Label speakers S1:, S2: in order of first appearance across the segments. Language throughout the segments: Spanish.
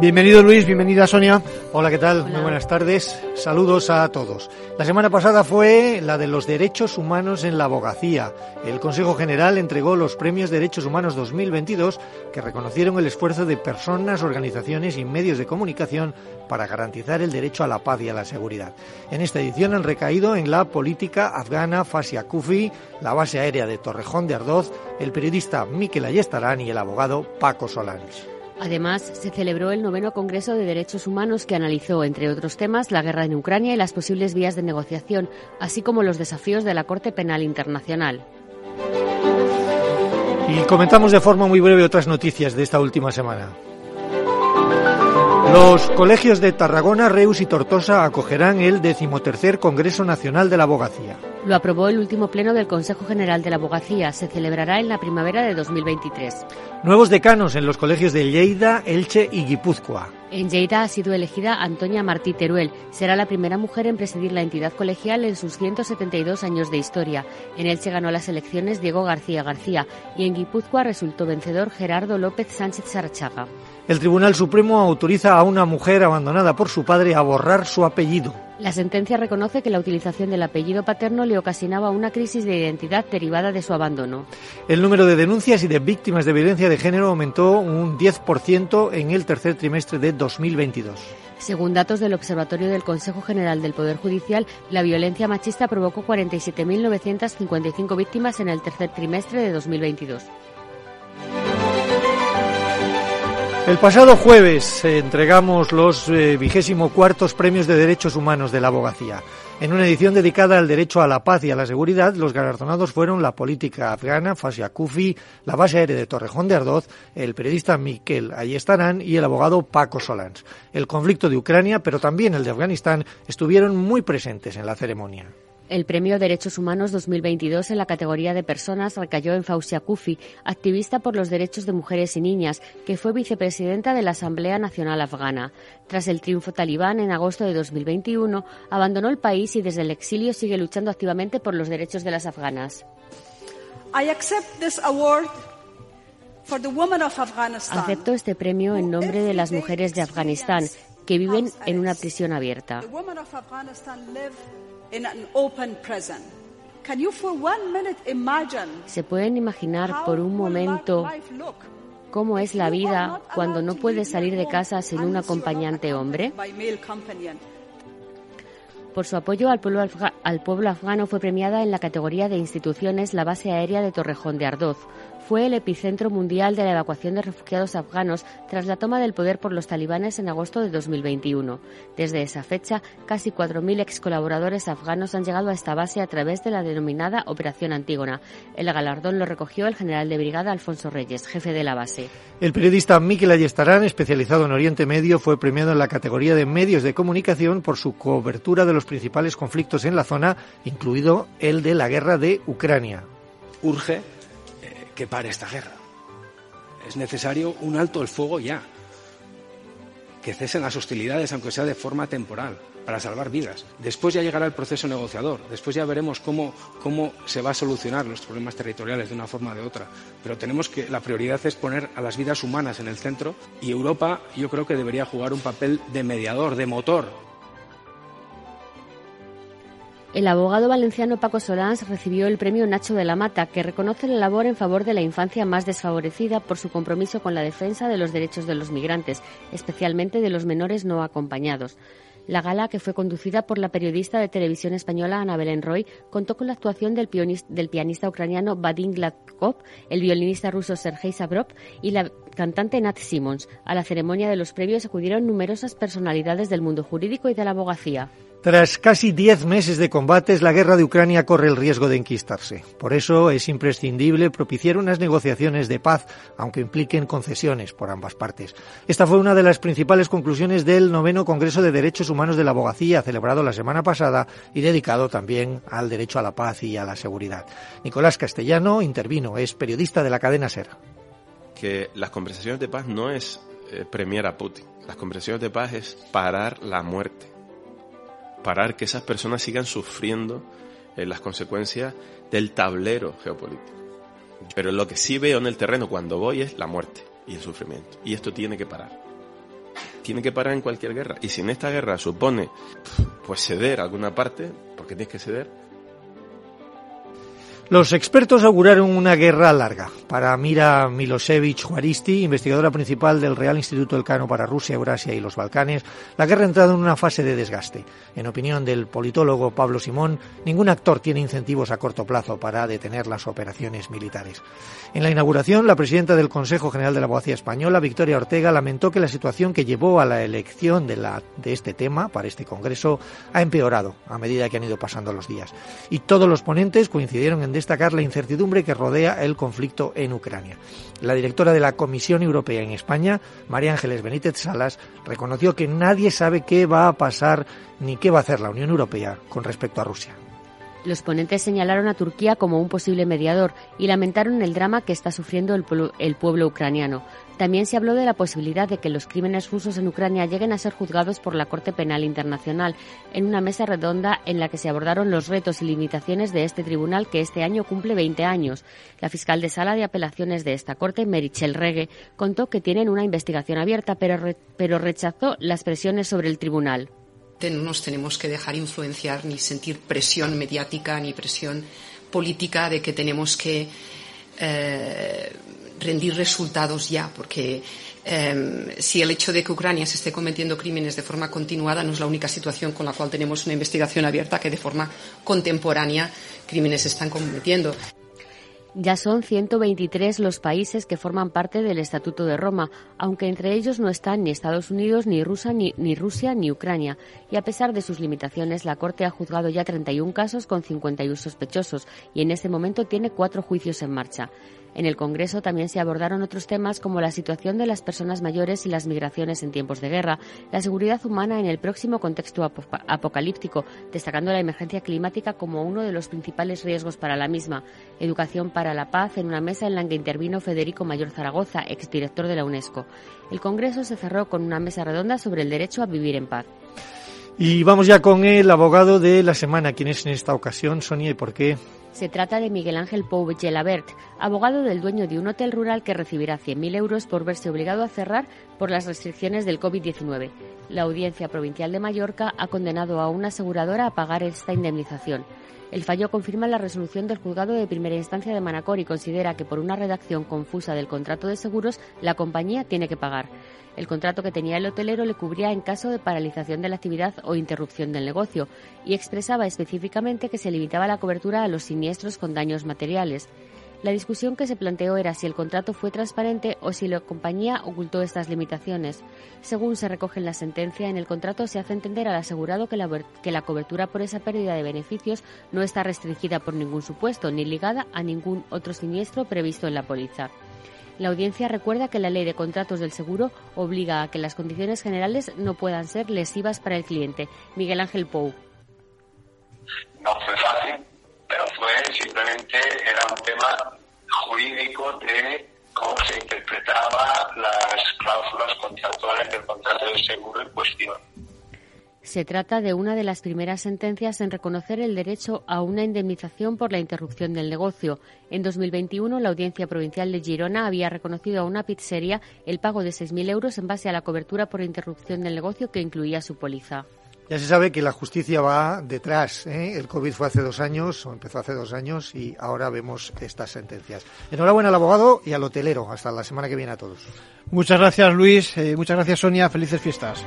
S1: Bienvenido Luis, bienvenida Sonia. Hola, ¿qué tal? Muy buenas tardes. Saludos a todos. La semana pasada fue la de los derechos humanos en la abogacía. El Consejo General entregó los premios Derechos Humanos 2022 que reconocieron el esfuerzo de personas, organizaciones y medios de comunicación para garantizar el derecho a la paz y a la seguridad. En esta edición han recaído en la política afgana Fasia Kufi, la base aérea de Torrejón de Ardoz, el periodista Miquel Ayestarán y el abogado Paco Solans.
S2: Además, se celebró el noveno Congreso de Derechos Humanos que analizó, entre otros temas, la guerra en Ucrania y las posibles vías de negociación, así como los desafíos de la Corte Penal Internacional.
S1: Y comentamos de forma muy breve otras noticias de esta última semana. Los colegios de Tarragona, Reus y Tortosa acogerán el decimotercer Congreso Nacional de la Abogacía.
S2: Lo aprobó el último pleno del Consejo General de la Abogacía. Se celebrará en la primavera de 2023.
S1: Nuevos decanos en los colegios de Lleida, Elche y Guipúzcoa.
S2: En Lleida ha sido elegida Antonia Martí Teruel. Será la primera mujer en presidir la entidad colegial en sus 172 años de historia. En Elche ganó las elecciones Diego García García y en Guipúzcoa resultó vencedor Gerardo López Sánchez Sarachaga.
S1: El Tribunal Supremo autoriza a una mujer abandonada por su padre a borrar su apellido.
S2: La sentencia reconoce que la utilización del apellido paterno le ocasionaba una crisis de identidad derivada de su abandono.
S1: El número de denuncias y de víctimas de violencia de género aumentó un 10% en el tercer trimestre de 2022.
S2: Según datos del Observatorio del Consejo General del Poder Judicial, la violencia machista provocó 47.955 víctimas en el tercer trimestre de 2022.
S1: El pasado jueves eh, entregamos los eh, vigésimo cuartos premios de derechos humanos de la abogacía. En una edición dedicada al derecho a la paz y a la seguridad, los galardonados fueron la política afgana Fasia Kufi, la base aérea de Torrejón de Ardoz, el periodista Miquel Ayestarán y el abogado Paco Solans. El conflicto de Ucrania, pero también el de Afganistán, estuvieron muy presentes en la ceremonia.
S2: El Premio Derechos Humanos 2022 en la categoría de personas recayó en Fausia Kufi, activista por los derechos de mujeres y niñas, que fue vicepresidenta de la Asamblea Nacional Afgana. Tras el triunfo talibán en agosto de 2021, abandonó el país y desde el exilio sigue luchando activamente por los derechos de las afganas. Acepto este premio en nombre de las mujeres de Afganistán que viven en una prisión abierta. ¿Se pueden imaginar por un momento cómo es la vida cuando no puedes salir de casa sin un acompañante hombre? Por su apoyo al pueblo, al pueblo, afgano fue premiada en la categoría de instituciones la base aérea de Torrejón de Ardoz, fue el epicentro mundial de la evacuación de refugiados afganos tras la toma del poder por los talibanes en agosto de 2021. Desde esa fecha, casi 4.000 ex colaboradores afganos han llegado a esta base a través de la denominada Operación Antígona. El galardón lo recogió el general de brigada Alfonso Reyes, jefe de la base.
S1: El periodista Miquel Ayestarán, especializado en Oriente Medio, fue premiado en la categoría de medios de comunicación por su cobertura de los principales conflictos en la zona, incluido el de la guerra de Ucrania.
S3: Urge que pare esta guerra. Es necesario un alto el fuego ya. Que cesen las hostilidades, aunque sea de forma temporal, para salvar vidas. Después ya llegará el proceso negociador. Después ya veremos cómo, cómo se va a solucionar los problemas territoriales de una forma o de otra. Pero tenemos que, la prioridad es poner a las vidas humanas en el centro y Europa yo creo que debería jugar un papel de mediador, de motor
S2: el abogado valenciano Paco Solans recibió el premio Nacho de la Mata, que reconoce la labor en favor de la infancia más desfavorecida por su compromiso con la defensa de los derechos de los migrantes, especialmente de los menores no acompañados. La gala, que fue conducida por la periodista de televisión española Ana Belén Roy, contó con la actuación del, pianista ucraniano Vadim Gladkov, el violinista ruso Sergei Sabrov y la cantante Nat Simons. A la ceremonia de los premios acudieron numerosas personalidades del mundo jurídico y de la abogacía.
S1: Tras casi diez meses de combates, la guerra de Ucrania corre el riesgo de enquistarse. Por eso es imprescindible propiciar unas negociaciones de paz, aunque impliquen concesiones por ambas partes. Esta fue una de las principales conclusiones del noveno Congreso de Derechos Humanos de la Abogacía, celebrado la semana pasada y dedicado también al derecho a la paz y a la seguridad. Nicolás Castellano intervino, es periodista de la cadena SER.
S4: Que las conversaciones de paz no es eh, premiar a Putin. Las conversaciones de paz es parar la muerte parar que esas personas sigan sufriendo eh, las consecuencias del tablero geopolítico. Pero lo que sí veo en el terreno cuando voy es la muerte y el sufrimiento. Y esto tiene que parar. Tiene que parar en cualquier guerra. Y si en esta guerra supone pues ceder alguna parte, porque tienes que ceder,
S1: los expertos auguraron una guerra larga. Para Mira Milosevic Juaristi, investigadora principal del Real Instituto Elcano para Rusia, Eurasia y los Balcanes, la guerra ha entrado en una fase de desgaste. En opinión del politólogo Pablo Simón, ningún actor tiene incentivos a corto plazo para detener las operaciones militares. En la inauguración, la presidenta del Consejo General de la Abogacía Española, Victoria Ortega, lamentó que la situación que llevó a la elección de, la, de este tema para este Congreso ha empeorado a medida que han ido pasando los días. Y todos los ponentes coincidieron en destacar la incertidumbre que rodea el conflicto en Ucrania. La directora de la Comisión Europea en España, María Ángeles Benítez Salas, reconoció que nadie sabe qué va a pasar ni qué va a hacer la Unión Europea con respecto a Rusia.
S2: Los ponentes señalaron a Turquía como un posible mediador y lamentaron el drama que está sufriendo el pueblo, ucraniano. También se habló de la posibilidad de que los crímenes rusos en Ucrania lleguen a ser juzgados por la Corte Penal Internacional en una mesa redonda en la que se abordaron los retos y limitaciones de este tribunal que este año cumple 20 años. La fiscal de sala de apelaciones de esta Corte, Merichel Regue, contó que tienen una investigación abierta, pero rechazó las presiones sobre el tribunal
S5: no nos tenemos que dejar influenciar ni sentir presión mediática ni presión política de que tenemos que eh, rendir resultados ya, porque eh, si el hecho de que Ucrania se esté cometiendo crímenes de forma continuada no es la única situación con la cual tenemos una investigación abierta que de forma contemporánea crímenes se están cometiendo.
S2: Ya son 123 los países que forman parte del Estatuto de Roma, aunque entre ellos no están ni Estados Unidos, ni, Rusia, ni, ni, Rusia, ni Ucrania. Y a pesar de sus limitaciones, la Corte ha juzgado ya 31 casos con 51 sospechosos y en este momento tiene cuatro juicios en marcha. En el Congreso también se abordaron otros temas como la situación de las personas mayores y las migraciones en tiempos de guerra, la seguridad humana en el próximo contexto apocalíptico, destacando la emergencia climática como uno de los principales riesgos para la misma, educación para la paz en una mesa en la que intervino Federico Mayor Zaragoza, exdirector de la UNESCO. El Congreso se cerró con una mesa redonda sobre el derecho a vivir en paz.
S1: Y vamos ya con el abogado de la semana. ¿Quién es en esta ocasión, Sonia, y por qué?
S2: Se trata de Miguel Ángel Pou abogado del dueño de un hotel rural que recibirá 100.000 euros por verse obligado a cerrar por las restricciones del COVID-19. La Audiencia Provincial de Mallorca ha condenado a una aseguradora a pagar esta indemnización. El fallo confirma la resolución del juzgado de primera instancia de Manacor y considera que por una redacción confusa del contrato de seguros la compañía tiene que pagar. El contrato que tenía el hotelero le cubría en caso de paralización de la actividad o interrupción del negocio y expresaba específicamente que se limitaba la cobertura a los siniestros con daños materiales. La discusión que se planteó era si el contrato fue transparente o si la compañía ocultó estas limitaciones. Según se recoge en la sentencia, en el contrato se hace entender al asegurado que la, que la cobertura por esa pérdida de beneficios no está restringida por ningún supuesto ni ligada a ningún otro siniestro previsto en la póliza. La audiencia recuerda que la ley de contratos del seguro obliga a que las condiciones generales no puedan ser lesivas para el cliente. Miguel Ángel Pou.
S6: No fue fácil, pero fue simplemente jurídico de cómo se interpretaba las cláusulas contractuales del contrato de seguro en cuestión.
S2: Se trata de una de las primeras sentencias en reconocer el derecho a una indemnización por la interrupción del negocio. En 2021, la Audiencia Provincial de Girona había reconocido a una pizzería el pago de 6.000 euros en base a la cobertura por interrupción del negocio que incluía su póliza.
S1: Ya se sabe que la justicia va detrás. ¿eh? El COVID fue hace dos años, o empezó hace dos años, y ahora vemos estas sentencias. Enhorabuena al abogado y al hotelero. Hasta la semana que viene a todos.
S7: Muchas gracias, Luis. Eh, muchas gracias, Sonia. Felices fiestas.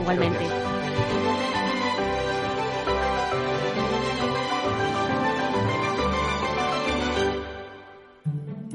S2: Igualmente.